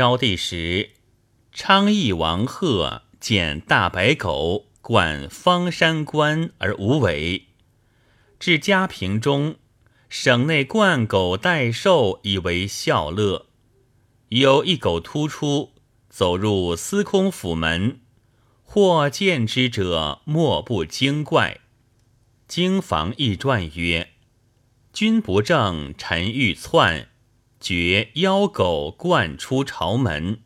昭帝时，昌邑王贺见大白狗冠方山关而无尾，至嘉平中，省内冠狗代寿以为笑乐。有一狗突出，走入司空府门，或见之者莫不惊怪。经房议传曰：“君不正，臣欲篡。”绝妖狗灌出朝门。